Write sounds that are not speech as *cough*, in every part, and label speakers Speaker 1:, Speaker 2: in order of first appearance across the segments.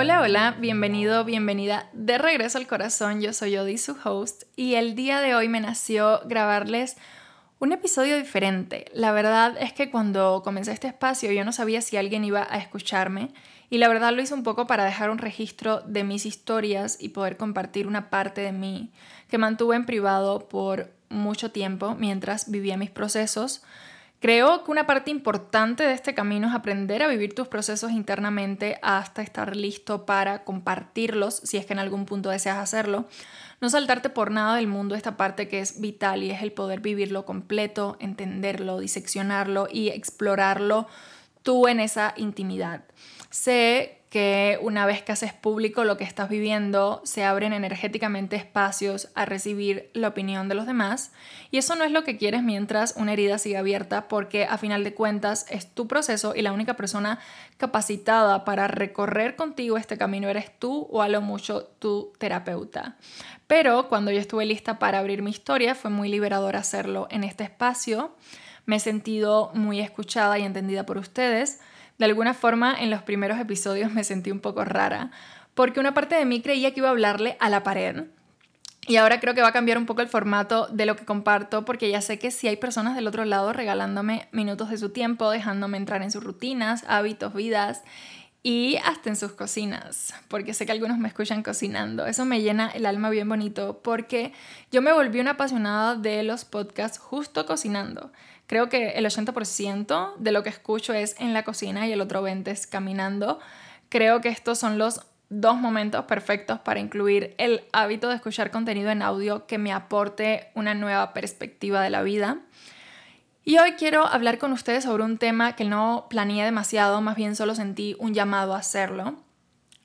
Speaker 1: Hola, hola, bienvenido, bienvenida de regreso al corazón. Yo soy Odi, su host, y el día de hoy me nació grabarles un episodio diferente. La verdad es que cuando comencé este espacio yo no sabía si alguien iba a escucharme y la verdad lo hice un poco para dejar un registro de mis historias y poder compartir una parte de mí que mantuve en privado por mucho tiempo mientras vivía mis procesos Creo que una parte importante de este camino es aprender a vivir tus procesos internamente hasta estar listo para compartirlos, si es que en algún punto deseas hacerlo. No saltarte por nada del mundo esta parte que es vital y es el poder vivirlo completo, entenderlo, diseccionarlo y explorarlo tú en esa intimidad. Sé que una vez que haces público lo que estás viviendo, se abren energéticamente espacios a recibir la opinión de los demás. Y eso no es lo que quieres mientras una herida siga abierta, porque a final de cuentas es tu proceso y la única persona capacitada para recorrer contigo este camino eres tú o a lo mucho tu terapeuta. Pero cuando yo estuve lista para abrir mi historia, fue muy liberador hacerlo en este espacio. Me he sentido muy escuchada y entendida por ustedes de alguna forma, en los primeros episodios me sentí un poco rara, porque una parte de mí creía que iba a hablarle a la pared. Y ahora creo que va a cambiar un poco el formato de lo que comparto, porque ya sé que si hay personas del otro lado regalándome minutos de su tiempo, dejándome entrar en sus rutinas, hábitos, vidas y hasta en sus cocinas, porque sé que algunos me escuchan cocinando. Eso me llena el alma bien bonito, porque yo me volví una apasionada de los podcasts justo cocinando. Creo que el 80% de lo que escucho es en la cocina y el otro 20% es caminando. Creo que estos son los dos momentos perfectos para incluir el hábito de escuchar contenido en audio que me aporte una nueva perspectiva de la vida. Y hoy quiero hablar con ustedes sobre un tema que no planeé demasiado, más bien solo sentí un llamado a hacerlo.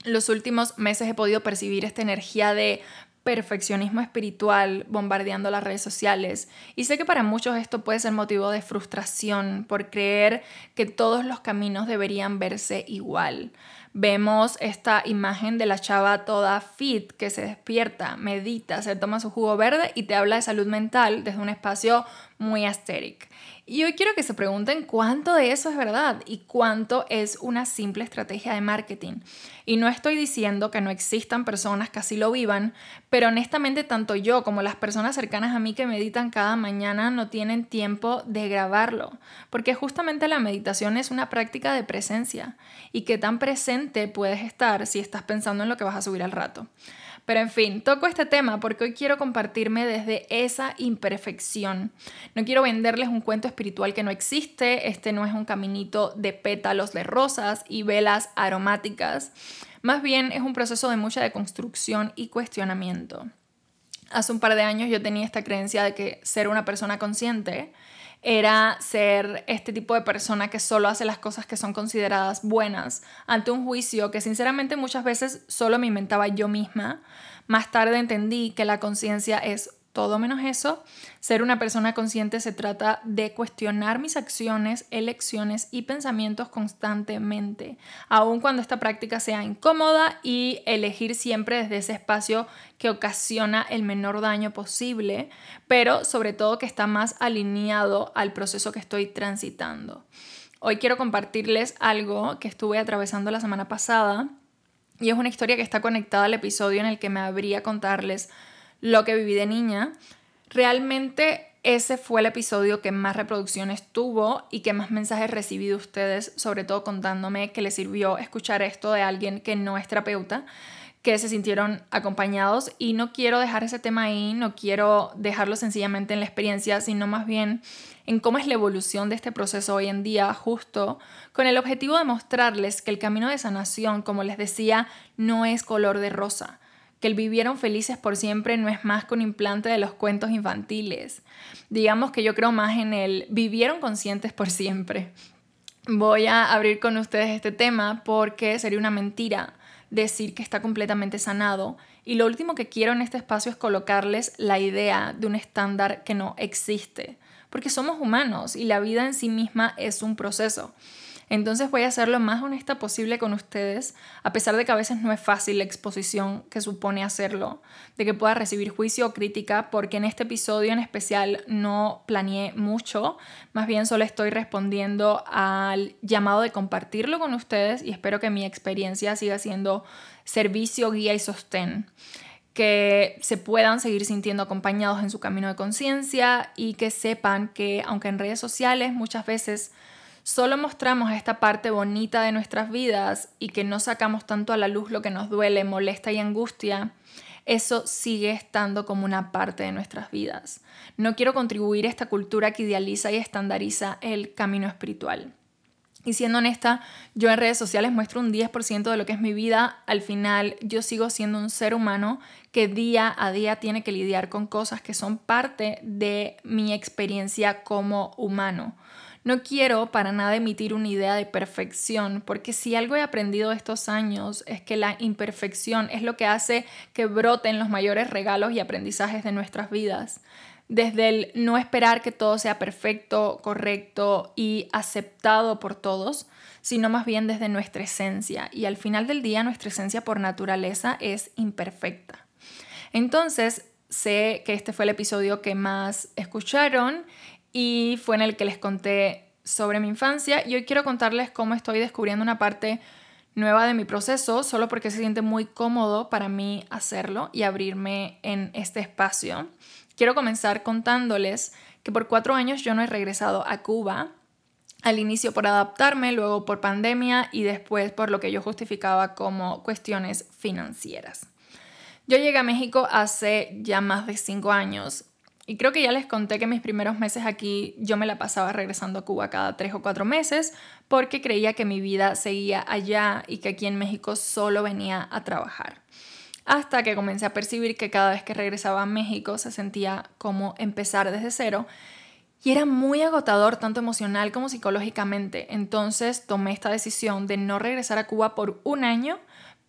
Speaker 1: Los últimos meses he podido percibir esta energía de perfeccionismo espiritual bombardeando las redes sociales. Y sé que para muchos esto puede ser motivo de frustración por creer que todos los caminos deberían verse igual. Vemos esta imagen de la chava toda fit que se despierta, medita, se toma su jugo verde y te habla de salud mental desde un espacio muy asteric. Y hoy quiero que se pregunten cuánto de eso es verdad y cuánto es una simple estrategia de marketing. Y no estoy diciendo que no existan personas que así lo vivan, pero honestamente tanto yo como las personas cercanas a mí que meditan cada mañana no tienen tiempo de grabarlo, porque justamente la meditación es una práctica de presencia y qué tan presente puedes estar si estás pensando en lo que vas a subir al rato. Pero en fin, toco este tema porque hoy quiero compartirme desde esa imperfección. No quiero venderles un cuento espiritual que no existe, este no es un caminito de pétalos de rosas y velas aromáticas, más bien es un proceso de mucha deconstrucción y cuestionamiento. Hace un par de años yo tenía esta creencia de que ser una persona consciente era ser este tipo de persona que solo hace las cosas que son consideradas buenas ante un juicio que sinceramente muchas veces solo me inventaba yo misma. Más tarde entendí que la conciencia es todo menos eso. Ser una persona consciente se trata de cuestionar mis acciones, elecciones y pensamientos constantemente, aun cuando esta práctica sea incómoda y elegir siempre desde ese espacio que ocasiona el menor daño posible, pero sobre todo que está más alineado al proceso que estoy transitando. Hoy quiero compartirles algo que estuve atravesando la semana pasada y es una historia que está conectada al episodio en el que me habría contarles lo que viví de niña, realmente ese fue el episodio que más reproducciones tuvo y que más mensajes recibí de ustedes, sobre todo contándome que les sirvió escuchar esto de alguien que no es terapeuta, que se sintieron acompañados. Y no quiero dejar ese tema ahí, no quiero dejarlo sencillamente en la experiencia, sino más bien en cómo es la evolución de este proceso hoy en día, justo con el objetivo de mostrarles que el camino de sanación, como les decía, no es color de rosa que el vivieron felices por siempre no es más que un implante de los cuentos infantiles. Digamos que yo creo más en el vivieron conscientes por siempre. Voy a abrir con ustedes este tema porque sería una mentira decir que está completamente sanado y lo último que quiero en este espacio es colocarles la idea de un estándar que no existe, porque somos humanos y la vida en sí misma es un proceso. Entonces voy a ser lo más honesta posible con ustedes, a pesar de que a veces no es fácil la exposición que supone hacerlo, de que pueda recibir juicio o crítica, porque en este episodio en especial no planeé mucho, más bien solo estoy respondiendo al llamado de compartirlo con ustedes y espero que mi experiencia siga siendo servicio, guía y sostén. Que se puedan seguir sintiendo acompañados en su camino de conciencia y que sepan que aunque en redes sociales muchas veces solo mostramos esta parte bonita de nuestras vidas y que no sacamos tanto a la luz lo que nos duele, molesta y angustia, eso sigue estando como una parte de nuestras vidas. No quiero contribuir a esta cultura que idealiza y estandariza el camino espiritual. Y siendo honesta, yo en redes sociales muestro un 10% de lo que es mi vida. Al final, yo sigo siendo un ser humano que día a día tiene que lidiar con cosas que son parte de mi experiencia como humano. No quiero para nada emitir una idea de perfección, porque si algo he aprendido estos años es que la imperfección es lo que hace que broten los mayores regalos y aprendizajes de nuestras vidas desde el no esperar que todo sea perfecto, correcto y aceptado por todos, sino más bien desde nuestra esencia. Y al final del día nuestra esencia por naturaleza es imperfecta. Entonces, sé que este fue el episodio que más escucharon y fue en el que les conté sobre mi infancia y hoy quiero contarles cómo estoy descubriendo una parte nueva de mi proceso solo porque se siente muy cómodo para mí hacerlo y abrirme en este espacio. Quiero comenzar contándoles que por cuatro años yo no he regresado a Cuba, al inicio por adaptarme, luego por pandemia y después por lo que yo justificaba como cuestiones financieras. Yo llegué a México hace ya más de cinco años y creo que ya les conté que mis primeros meses aquí yo me la pasaba regresando a Cuba cada tres o cuatro meses porque creía que mi vida seguía allá y que aquí en México solo venía a trabajar hasta que comencé a percibir que cada vez que regresaba a México se sentía como empezar desde cero y era muy agotador tanto emocional como psicológicamente. Entonces tomé esta decisión de no regresar a Cuba por un año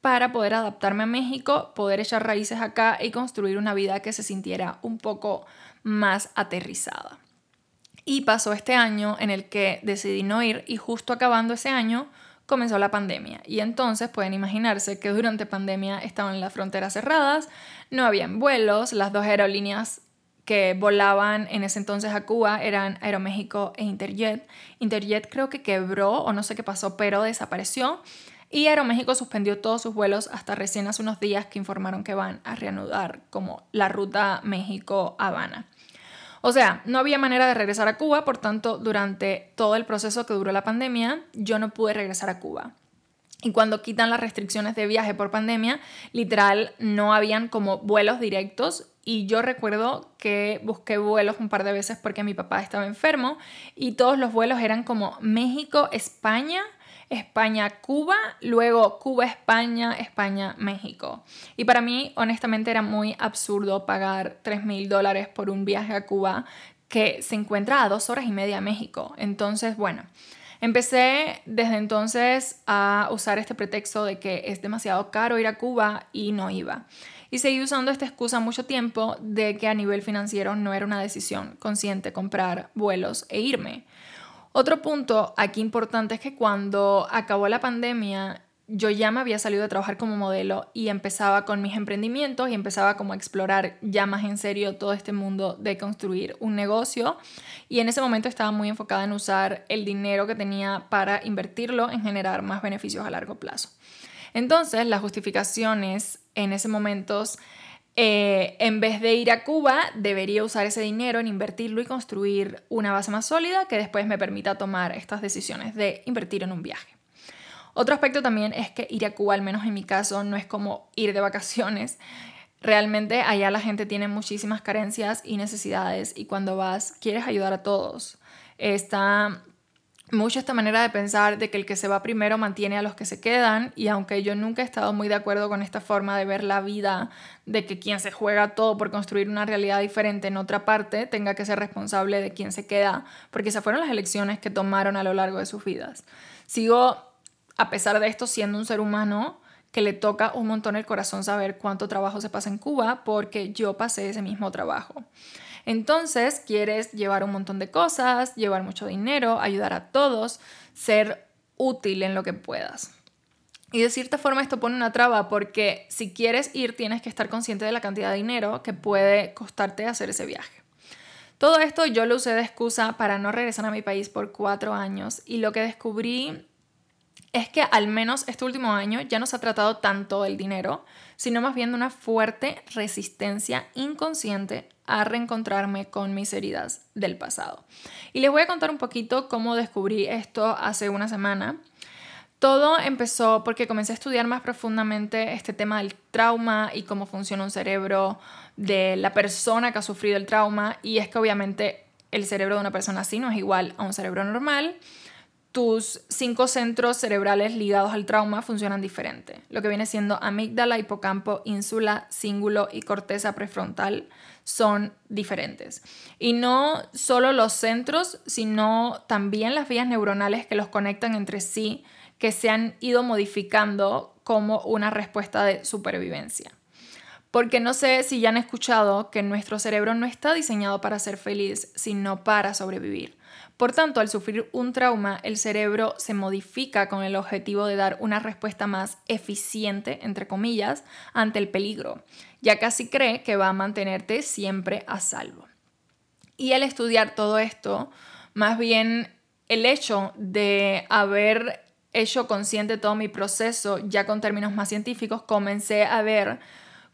Speaker 1: para poder adaptarme a México, poder echar raíces acá y construir una vida que se sintiera un poco más aterrizada. Y pasó este año en el que decidí no ir y justo acabando ese año comenzó la pandemia. Y entonces pueden imaginarse que durante pandemia estaban las fronteras cerradas, no habían vuelos, las dos aerolíneas que volaban en ese entonces a Cuba eran Aeroméxico e Interjet. Interjet creo que quebró o no sé qué pasó, pero desapareció. Y Aeroméxico suspendió todos sus vuelos hasta recién hace unos días que informaron que van a reanudar como la ruta México-Habana. O sea, no había manera de regresar a Cuba, por tanto, durante todo el proceso que duró la pandemia, yo no pude regresar a Cuba. Y cuando quitan las restricciones de viaje por pandemia, literal no habían como vuelos directos. Y yo recuerdo que busqué vuelos un par de veces porque mi papá estaba enfermo y todos los vuelos eran como México, España, España-Cuba, luego Cuba-España, España-México. Y para mí, honestamente, era muy absurdo pagar 3 mil dólares por un viaje a Cuba que se encuentra a dos horas y media a México. Entonces, bueno, empecé desde entonces a usar este pretexto de que es demasiado caro ir a Cuba y no iba. Y seguí usando esta excusa mucho tiempo de que a nivel financiero no era una decisión consciente comprar vuelos e irme. Otro punto aquí importante es que cuando acabó la pandemia, yo ya me había salido de trabajar como modelo y empezaba con mis emprendimientos y empezaba como a explorar ya más en serio todo este mundo de construir un negocio y en ese momento estaba muy enfocada en usar el dinero que tenía para invertirlo en generar más beneficios a largo plazo. Entonces las justificaciones en ese momento eh, en vez de ir a Cuba, debería usar ese dinero en invertirlo y construir una base más sólida que después me permita tomar estas decisiones de invertir en un viaje. Otro aspecto también es que ir a Cuba, al menos en mi caso, no es como ir de vacaciones. Realmente allá la gente tiene muchísimas carencias y necesidades y cuando vas quieres ayudar a todos. Está mucho esta manera de pensar de que el que se va primero mantiene a los que se quedan y aunque yo nunca he estado muy de acuerdo con esta forma de ver la vida, de que quien se juega todo por construir una realidad diferente en otra parte tenga que ser responsable de quien se queda, porque esas fueron las elecciones que tomaron a lo largo de sus vidas. Sigo, a pesar de esto, siendo un ser humano que le toca un montón el corazón saber cuánto trabajo se pasa en Cuba porque yo pasé ese mismo trabajo. Entonces, quieres llevar un montón de cosas, llevar mucho dinero, ayudar a todos, ser útil en lo que puedas. Y de cierta forma esto pone una traba porque si quieres ir tienes que estar consciente de la cantidad de dinero que puede costarte hacer ese viaje. Todo esto yo lo usé de excusa para no regresar a mi país por cuatro años y lo que descubrí es que al menos este último año ya no se ha tratado tanto el dinero, sino más bien de una fuerte resistencia inconsciente a reencontrarme con mis heridas del pasado. Y les voy a contar un poquito cómo descubrí esto hace una semana. Todo empezó porque comencé a estudiar más profundamente este tema del trauma y cómo funciona un cerebro de la persona que ha sufrido el trauma y es que obviamente el cerebro de una persona así no es igual a un cerebro normal tus cinco centros cerebrales ligados al trauma funcionan diferente. Lo que viene siendo amígdala, hipocampo, ínsula, cíngulo y corteza prefrontal son diferentes. Y no solo los centros, sino también las vías neuronales que los conectan entre sí, que se han ido modificando como una respuesta de supervivencia. Porque no sé si ya han escuchado que nuestro cerebro no está diseñado para ser feliz, sino para sobrevivir. Por tanto, al sufrir un trauma, el cerebro se modifica con el objetivo de dar una respuesta más eficiente, entre comillas, ante el peligro, ya casi cree que va a mantenerte siempre a salvo. Y al estudiar todo esto, más bien el hecho de haber hecho consciente todo mi proceso, ya con términos más científicos, comencé a ver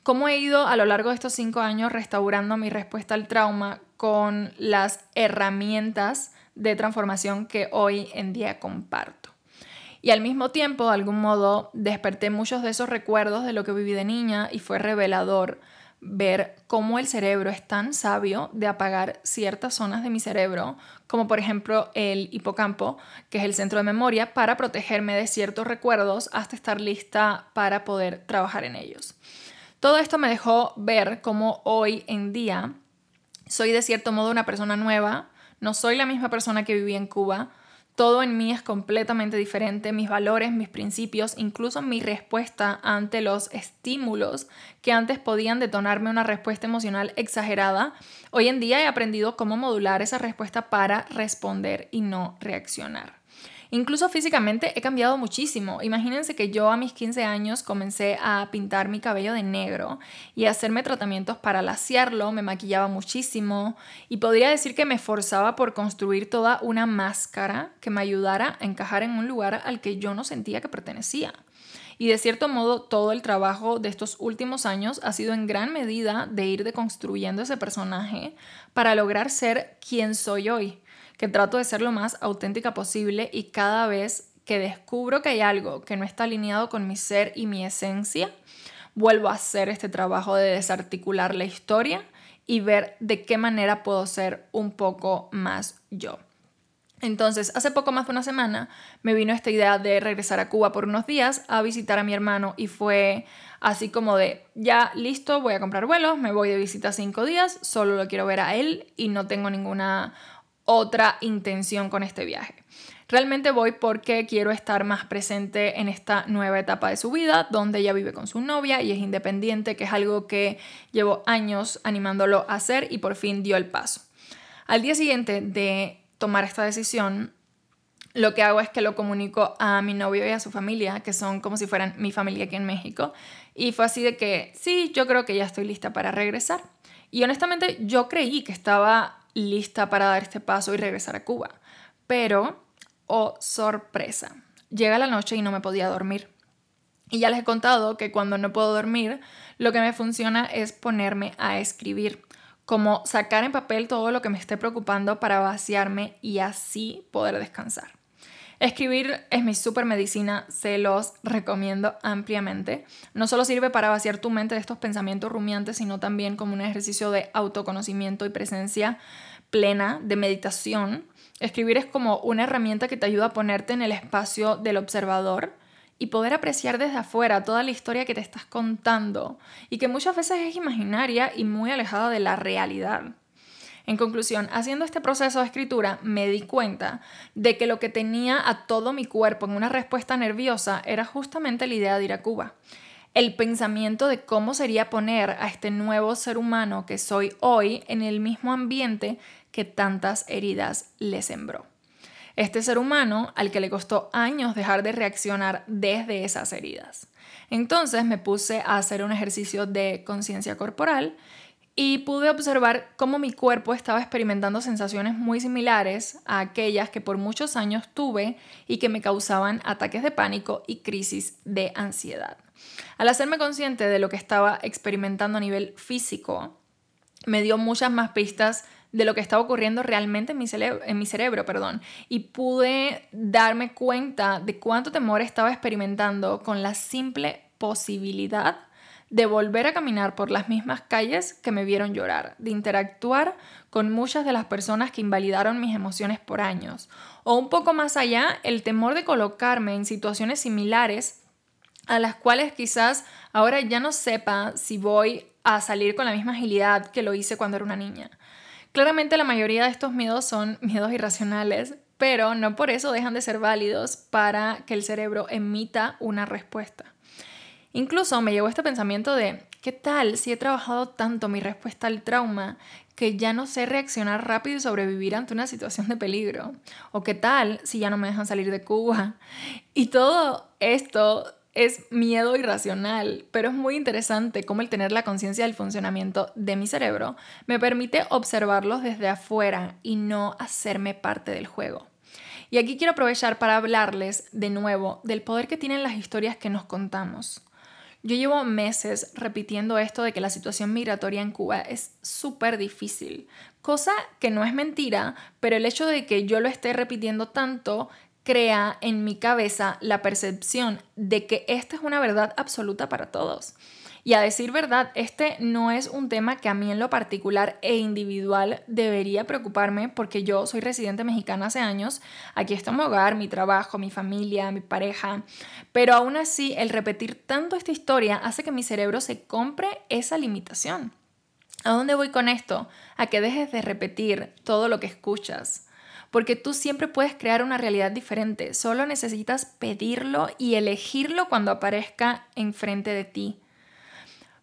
Speaker 1: cómo he ido a lo largo de estos cinco años restaurando mi respuesta al trauma con las herramientas de transformación que hoy en día comparto. Y al mismo tiempo, de algún modo, desperté muchos de esos recuerdos de lo que viví de niña y fue revelador ver cómo el cerebro es tan sabio de apagar ciertas zonas de mi cerebro, como por ejemplo el hipocampo, que es el centro de memoria, para protegerme de ciertos recuerdos hasta estar lista para poder trabajar en ellos. Todo esto me dejó ver cómo hoy en día soy de cierto modo una persona nueva, no soy la misma persona que vivía en Cuba. Todo en mí es completamente diferente, mis valores, mis principios, incluso mi respuesta ante los estímulos que antes podían detonarme una respuesta emocional exagerada. Hoy en día he aprendido cómo modular esa respuesta para responder y no reaccionar. Incluso físicamente he cambiado muchísimo. Imagínense que yo a mis 15 años comencé a pintar mi cabello de negro y a hacerme tratamientos para laciarlo, me maquillaba muchísimo y podría decir que me esforzaba por construir toda una máscara que me ayudara a encajar en un lugar al que yo no sentía que pertenecía. Y de cierto modo, todo el trabajo de estos últimos años ha sido en gran medida de ir deconstruyendo ese personaje para lograr ser quien soy hoy que trato de ser lo más auténtica posible y cada vez que descubro que hay algo que no está alineado con mi ser y mi esencia, vuelvo a hacer este trabajo de desarticular la historia y ver de qué manera puedo ser un poco más yo. Entonces, hace poco más de una semana me vino esta idea de regresar a Cuba por unos días a visitar a mi hermano y fue así como de, ya listo, voy a comprar vuelos, me voy de visita cinco días, solo lo quiero ver a él y no tengo ninguna otra intención con este viaje. Realmente voy porque quiero estar más presente en esta nueva etapa de su vida, donde ella vive con su novia y es independiente, que es algo que llevo años animándolo a hacer y por fin dio el paso. Al día siguiente de tomar esta decisión, lo que hago es que lo comunico a mi novio y a su familia, que son como si fueran mi familia aquí en México. Y fue así de que, sí, yo creo que ya estoy lista para regresar. Y honestamente yo creí que estaba lista para dar este paso y regresar a Cuba. Pero, oh sorpresa, llega la noche y no me podía dormir. Y ya les he contado que cuando no puedo dormir, lo que me funciona es ponerme a escribir, como sacar en papel todo lo que me esté preocupando para vaciarme y así poder descansar. Escribir es mi super medicina, se los recomiendo ampliamente. No solo sirve para vaciar tu mente de estos pensamientos rumiantes, sino también como un ejercicio de autoconocimiento y presencia plena, de meditación. Escribir es como una herramienta que te ayuda a ponerte en el espacio del observador y poder apreciar desde afuera toda la historia que te estás contando y que muchas veces es imaginaria y muy alejada de la realidad. En conclusión, haciendo este proceso de escritura me di cuenta de que lo que tenía a todo mi cuerpo en una respuesta nerviosa era justamente la idea de ir a Cuba. El pensamiento de cómo sería poner a este nuevo ser humano que soy hoy en el mismo ambiente que tantas heridas le sembró. Este ser humano al que le costó años dejar de reaccionar desde esas heridas. Entonces me puse a hacer un ejercicio de conciencia corporal y pude observar cómo mi cuerpo estaba experimentando sensaciones muy similares a aquellas que por muchos años tuve y que me causaban ataques de pánico y crisis de ansiedad. Al hacerme consciente de lo que estaba experimentando a nivel físico, me dio muchas más pistas de lo que estaba ocurriendo realmente en mi, en mi cerebro, perdón, y pude darme cuenta de cuánto temor estaba experimentando con la simple posibilidad de volver a caminar por las mismas calles que me vieron llorar, de interactuar con muchas de las personas que invalidaron mis emociones por años, o un poco más allá, el temor de colocarme en situaciones similares a las cuales quizás ahora ya no sepa si voy a salir con la misma agilidad que lo hice cuando era una niña. Claramente la mayoría de estos miedos son *laughs* miedos irracionales, pero no por eso dejan de ser válidos para que el cerebro emita una respuesta. Incluso me llegó este pensamiento de, ¿qué tal si he trabajado tanto mi respuesta al trauma que ya no sé reaccionar rápido y sobrevivir ante una situación de peligro? ¿O qué tal si ya no me dejan salir de Cuba? *laughs* Y todo esto es miedo irracional, pero es muy interesante cómo el tener la conciencia del funcionamiento de mi cerebro me permite observarlos desde afuera y no hacerme parte del juego. Y aquí quiero aprovechar para hablarles de nuevo del poder que tienen las historias que nos contamos. Yo llevo meses repitiendo esto de que la situación migratoria en Cuba es súper difícil, cosa que no es mentira, pero el hecho de que yo lo esté repitiendo tanto crea en mi cabeza la percepción de que esta es una verdad absoluta para todos. Y a decir verdad, este no es un tema que a mí en lo particular e individual debería preocuparme porque yo soy residente mexicana hace años, aquí está mi hogar, mi trabajo, mi familia, mi pareja, pero aún así el repetir tanto esta historia hace que mi cerebro se compre esa limitación. ¿A dónde voy con esto? A que dejes de repetir todo lo que escuchas porque tú siempre puedes crear una realidad diferente, solo necesitas pedirlo y elegirlo cuando aparezca enfrente de ti.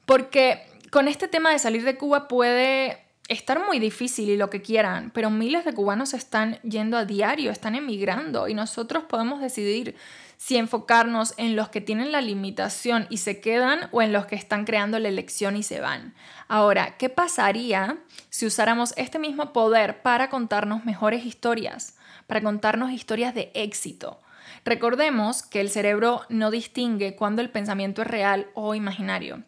Speaker 1: Porque con este tema de salir de Cuba puede estar muy difícil y lo que quieran, pero miles de cubanos están yendo a diario, están emigrando y nosotros podemos decidir si enfocarnos en los que tienen la limitación y se quedan o en los que están creando la elección y se van. Ahora, ¿qué pasaría si usáramos este mismo poder para contarnos mejores historias, para contarnos historias de éxito? Recordemos que el cerebro no distingue cuando el pensamiento es real o imaginario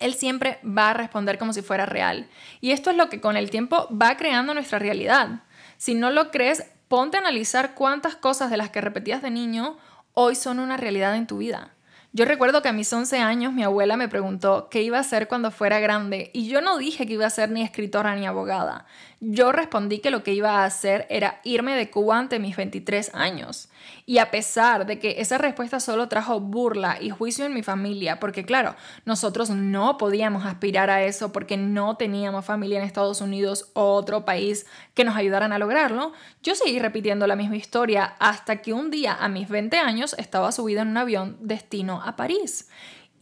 Speaker 1: él siempre va a responder como si fuera real. Y esto es lo que con el tiempo va creando nuestra realidad. Si no lo crees, ponte a analizar cuántas cosas de las que repetías de niño hoy son una realidad en tu vida. Yo recuerdo que a mis 11 años mi abuela me preguntó qué iba a hacer cuando fuera grande y yo no dije que iba a ser ni escritora ni abogada. Yo respondí que lo que iba a hacer era irme de Cuba ante mis 23 años. Y a pesar de que esa respuesta solo trajo burla y juicio en mi familia, porque claro, nosotros no podíamos aspirar a eso porque no teníamos familia en Estados Unidos o otro país que nos ayudaran a lograrlo, yo seguí repitiendo la misma historia hasta que un día a mis 20 años estaba subida en un avión destino a París.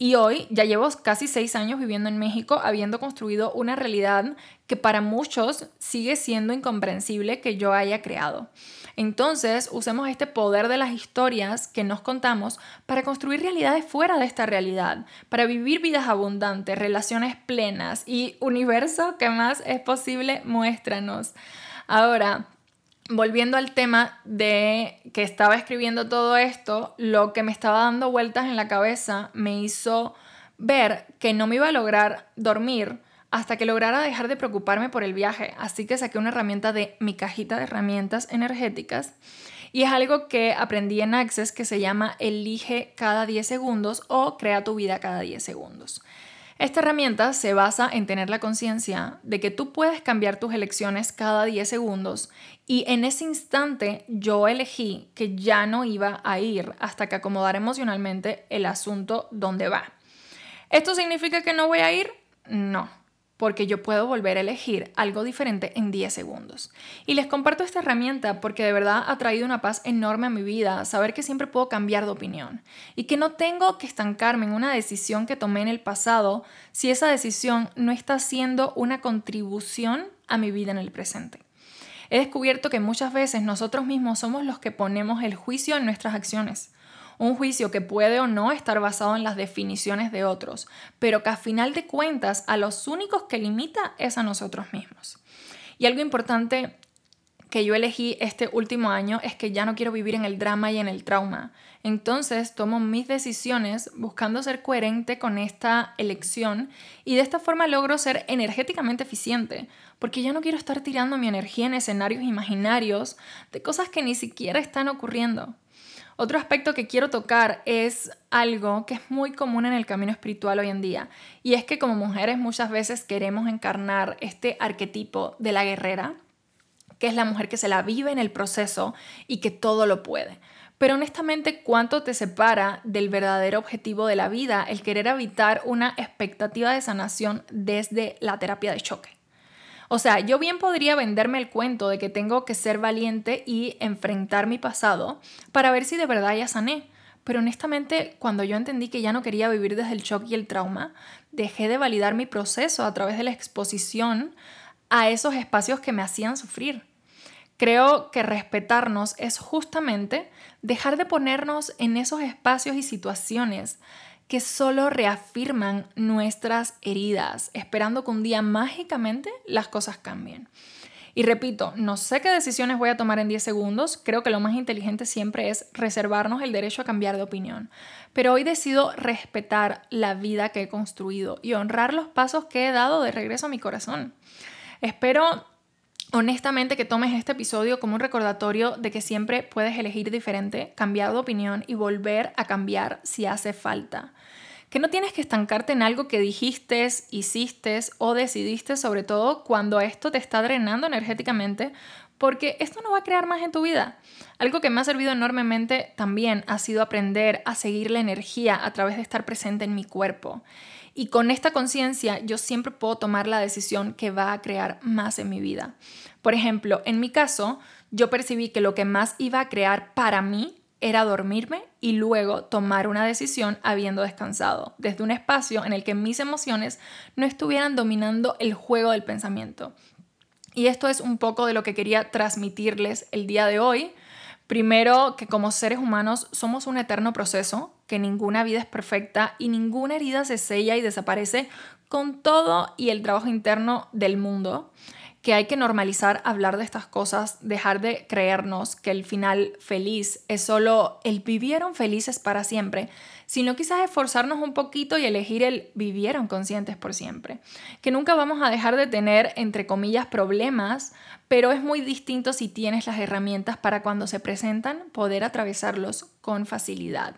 Speaker 1: Y hoy ya llevo casi seis años viviendo en México, habiendo construido una realidad que para muchos sigue siendo incomprensible que yo haya creado. Entonces, usemos este poder de las historias que nos contamos para construir realidades fuera de esta realidad, para vivir vidas abundantes, relaciones plenas y universo que más es posible, muéstranos. Ahora, volviendo al tema de que estaba escribiendo todo esto, lo que me estaba dando vueltas en la cabeza me hizo ver que no me iba a lograr dormir hasta que lograra dejar de preocuparme por el viaje. Así que saqué una herramienta de mi cajita de herramientas energéticas y es algo que aprendí en Access que se llama Elige cada 10 segundos o Crea tu vida cada 10 segundos. Esta herramienta se basa en tener la conciencia de que tú puedes cambiar tus elecciones cada 10 segundos y en ese instante yo elegí que ya no iba a ir hasta que acomodara emocionalmente el asunto donde va. ¿Esto significa que no voy a ir? No porque yo puedo volver a elegir algo diferente en 10 segundos. Y les comparto esta herramienta porque de verdad ha traído una paz enorme a mi vida, saber que siempre puedo cambiar de opinión y que no tengo que estancarme en una decisión que tomé en el pasado si esa decisión no está haciendo una contribución a mi vida en el presente. He descubierto que muchas veces nosotros mismos somos los que ponemos el juicio en nuestras acciones. Un juicio que puede o no estar basado en las definiciones de otros, pero que a final de cuentas a los únicos que limita es a nosotros mismos. Y algo importante que yo elegí este último año es que ya no quiero vivir en el drama y en el trauma. Entonces tomo mis decisiones buscando ser coherente con esta elección y de esta forma logro ser energéticamente eficiente, porque ya no quiero estar tirando mi energía en escenarios imaginarios de cosas que ni siquiera están ocurriendo. Otro aspecto que quiero tocar es algo que es muy común en el camino espiritual hoy en día, y es que como mujeres muchas veces queremos encarnar este arquetipo de la guerrera, que es la mujer que se la vive en el proceso y que todo lo puede. Pero honestamente, ¿cuánto te separa del verdadero objetivo de la vida el querer evitar una expectativa de sanación desde la terapia de choque? O sea, yo bien podría venderme el cuento de que tengo que ser valiente y enfrentar mi pasado para ver si de verdad ya sané. Pero honestamente, cuando yo entendí que ya no quería vivir desde el shock y el trauma, dejé de validar mi proceso a través de la exposición a esos espacios que me hacían sufrir. Creo que respetarnos es justamente dejar de ponernos en esos espacios y situaciones que solo reafirman nuestras heridas, esperando que un día mágicamente las cosas cambien. Y repito, no sé qué decisiones voy a tomar en 10 segundos, creo que lo más inteligente siempre es reservarnos el derecho a cambiar de opinión, pero hoy decido respetar la vida que he construido y honrar los pasos que he dado de regreso a mi corazón. Espero honestamente que tomes este episodio como un recordatorio de que siempre puedes elegir diferente, cambiar de opinión y volver a cambiar si hace falta. Que no tienes que estancarte en algo que dijiste, hiciste o decidiste, sobre todo cuando esto te está drenando energéticamente, porque esto no va a crear más en tu vida. Algo que me ha servido enormemente también ha sido aprender a seguir la energía a través de estar presente en mi cuerpo. Y con esta conciencia yo siempre puedo tomar la decisión que va a crear más en mi vida. Por ejemplo, en mi caso, yo percibí que lo que más iba a crear para mí era dormirme y luego tomar una decisión habiendo descansado, desde un espacio en el que mis emociones no estuvieran dominando el juego del pensamiento. Y esto es un poco de lo que quería transmitirles el día de hoy. Primero, que como seres humanos somos un eterno proceso, que ninguna vida es perfecta y ninguna herida se sella y desaparece con todo y el trabajo interno del mundo, que hay que normalizar hablar de estas cosas, dejar de creernos que el final feliz es solo el vivieron felices para siempre, sino quizás esforzarnos un poquito y elegir el vivieron conscientes por siempre. Que nunca vamos a dejar de tener, entre comillas, problemas, pero es muy distinto si tienes las herramientas para cuando se presentan poder atravesarlos con facilidad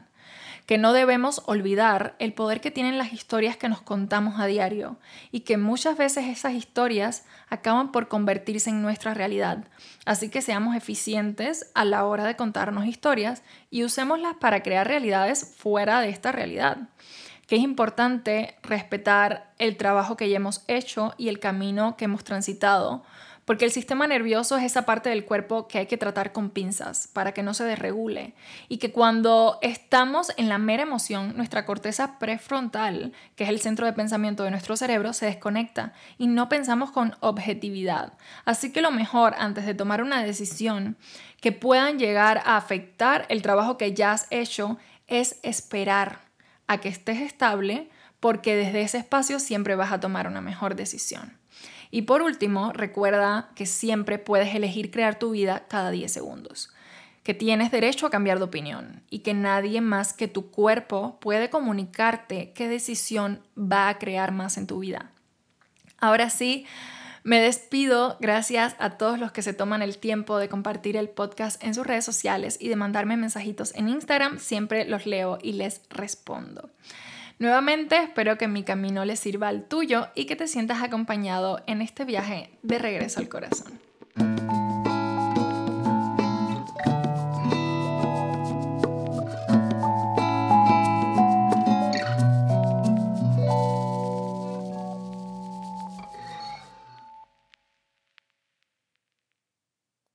Speaker 1: que no debemos olvidar el poder que tienen las historias que nos contamos a diario y que muchas veces esas historias acaban por convertirse en nuestra realidad. Así que seamos eficientes a la hora de contarnos historias y usémoslas para crear realidades fuera de esta realidad que es importante respetar el trabajo que ya hemos hecho y el camino que hemos transitado, porque el sistema nervioso es esa parte del cuerpo que hay que tratar con pinzas para que no se desregule y que cuando estamos en la mera emoción, nuestra corteza prefrontal, que es el centro de pensamiento de nuestro cerebro, se desconecta y no pensamos con objetividad. Así que lo mejor antes de tomar una decisión que puedan llegar a afectar el trabajo que ya has hecho es esperar a que estés estable porque desde ese espacio siempre vas a tomar una mejor decisión. Y por último, recuerda que siempre puedes elegir crear tu vida cada 10 segundos, que tienes derecho a cambiar de opinión y que nadie más que tu cuerpo puede comunicarte qué decisión va a crear más en tu vida. Ahora sí, me despido. Gracias a todos los que se toman el tiempo de compartir el podcast en sus redes sociales y de mandarme mensajitos en Instagram. Siempre los leo y les respondo. Nuevamente espero que mi camino les sirva al tuyo y que te sientas acompañado en este viaje de regreso al corazón.